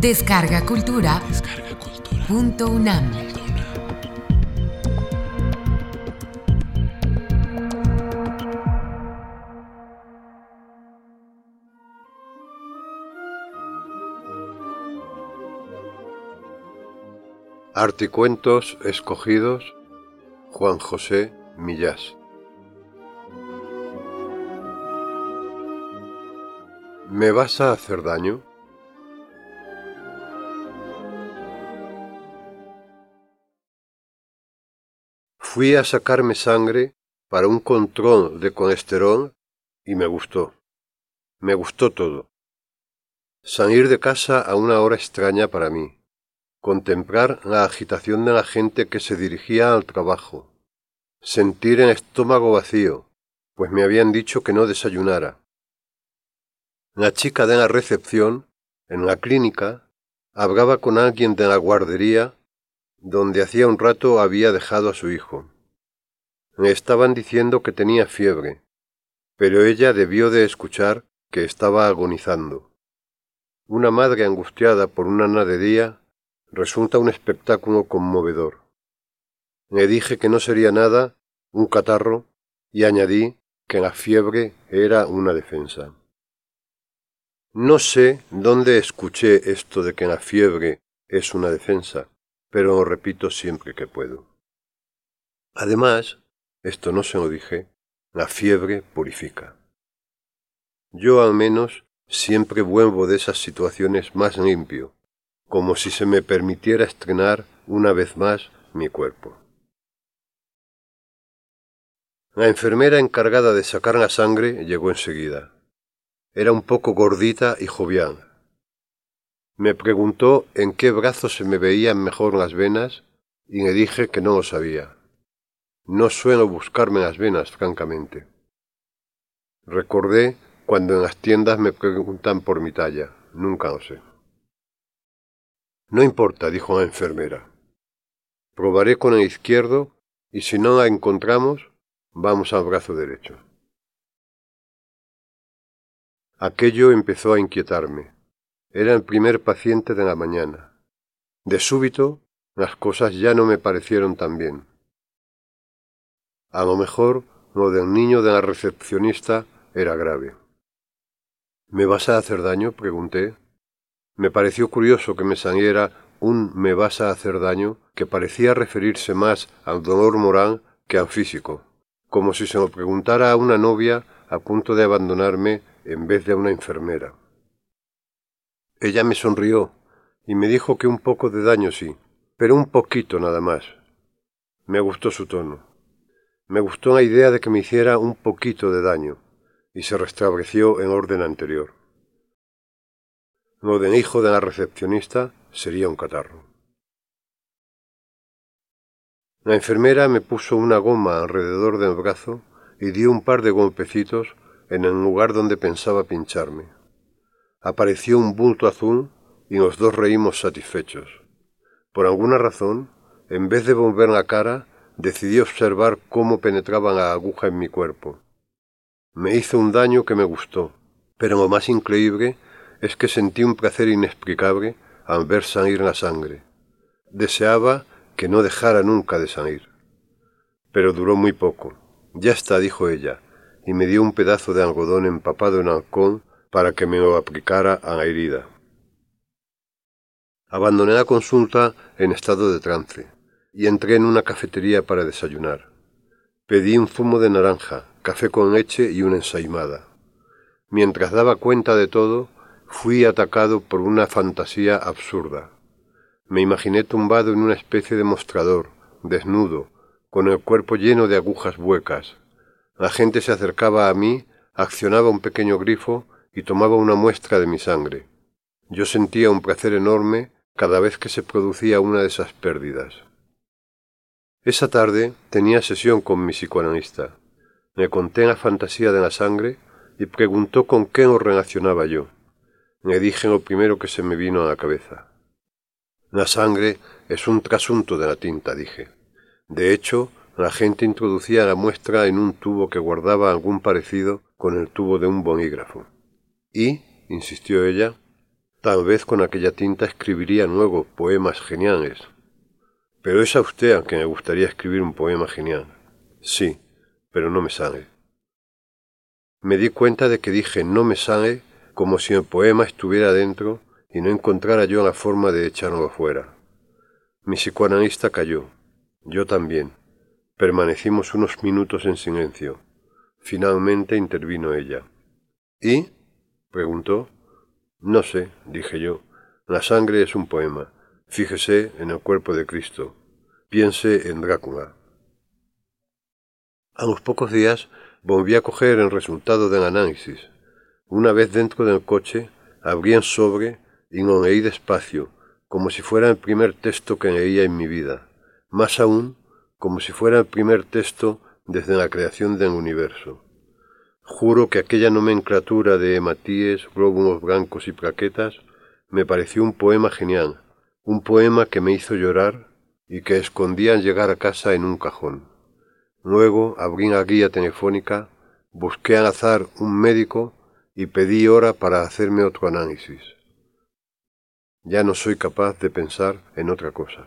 Descarga Cultura. Punto UNAM. Articuentos escogidos Juan José Millás ¿Me vas a hacer daño? Fui a sacarme sangre para un control de colesterol y me gustó. Me gustó todo. Salir de casa a una hora extraña para mí. Contemplar la agitación de la gente que se dirigía al trabajo. Sentir el estómago vacío, pues me habían dicho que no desayunara. La chica de la recepción, en la clínica, hablaba con alguien de la guardería donde hacía un rato había dejado a su hijo. Le estaban diciendo que tenía fiebre, pero ella debió de escuchar que estaba agonizando. Una madre angustiada por una nadería resulta un espectáculo conmovedor. Le dije que no sería nada, un catarro, y añadí que la fiebre era una defensa. No sé dónde escuché esto de que la fiebre es una defensa pero repito siempre que puedo. Además, esto no se lo dije, la fiebre purifica. Yo al menos siempre vuelvo de esas situaciones más limpio, como si se me permitiera estrenar una vez más mi cuerpo. La enfermera encargada de sacar la sangre llegó enseguida. Era un poco gordita y jovial, me preguntó en qué brazo se me veían mejor las venas y le dije que no lo sabía. No suelo buscarme las venas, francamente. Recordé cuando en las tiendas me preguntan por mi talla. Nunca lo sé. No importa, dijo la enfermera. Probaré con el izquierdo y si no la encontramos, vamos al brazo derecho. Aquello empezó a inquietarme. Era el primer paciente de la mañana. De súbito, las cosas ya no me parecieron tan bien. A lo mejor lo del niño de la recepcionista era grave. ¿Me vas a hacer daño? pregunté. Me pareció curioso que me saliera un me vas a hacer daño que parecía referirse más al dolor moral que al físico, como si se lo preguntara a una novia a punto de abandonarme en vez de a una enfermera. Ella me sonrió y me dijo que un poco de daño sí, pero un poquito nada más. Me gustó su tono. Me gustó la idea de que me hiciera un poquito de daño, y se restableció en orden anterior. Lo del hijo de la recepcionista sería un catarro. La enfermera me puso una goma alrededor del brazo y dio un par de golpecitos en el lugar donde pensaba pincharme apareció un bulto azul y los dos reímos satisfechos. Por alguna razón, en vez de volver la cara, decidí observar cómo penetraba la aguja en mi cuerpo. Me hizo un daño que me gustó, pero lo más increíble es que sentí un placer inexplicable al ver salir la sangre. Deseaba que no dejara nunca de salir. Pero duró muy poco. Ya está, dijo ella, y me dio un pedazo de algodón empapado en alcohol para que me lo aplicara a la herida. Abandoné la consulta en estado de trance y entré en una cafetería para desayunar. Pedí un zumo de naranja, café con leche y una ensaimada. Mientras daba cuenta de todo, fui atacado por una fantasía absurda. Me imaginé tumbado en una especie de mostrador, desnudo, con el cuerpo lleno de agujas huecas. La gente se acercaba a mí, accionaba un pequeño grifo y tomaba una muestra de mi sangre. Yo sentía un placer enorme cada vez que se producía una de esas pérdidas. Esa tarde tenía sesión con mi psicoanalista. Me conté la fantasía de la sangre y preguntó con qué lo relacionaba yo. Le dije lo primero que se me vino a la cabeza. La sangre es un trasunto de la tinta, dije. De hecho, la gente introducía la muestra en un tubo que guardaba algún parecido con el tubo de un bolígrafo. ¿Y? insistió ella. Tal vez con aquella tinta escribiría nuevos poemas geniales. Pero es a usted a quien me gustaría escribir un poema genial. Sí, pero no me sale. Me di cuenta de que dije no me sale como si el poema estuviera dentro y no encontrara yo la forma de echarlo fuera. Mi psicoanalista cayó. Yo también. Permanecimos unos minutos en silencio. Finalmente intervino ella. ¿Y? Preguntó. No sé, dije yo. La sangre es un poema. Fíjese en el cuerpo de Cristo. Piense en Drácula. A los pocos días volví a coger el resultado del análisis. Una vez dentro del coche, abrí el sobre y lo leí despacio, como si fuera el primer texto que leía en mi vida. Más aún, como si fuera el primer texto desde la creación del universo. Juro que aquella nomenclatura de hematíes, glóbulos blancos y plaquetas me pareció un poema genial, un poema que me hizo llorar y que escondía al llegar a casa en un cajón. Luego abrí la guía telefónica, busqué al azar un médico y pedí hora para hacerme otro análisis. Ya no soy capaz de pensar en otra cosa.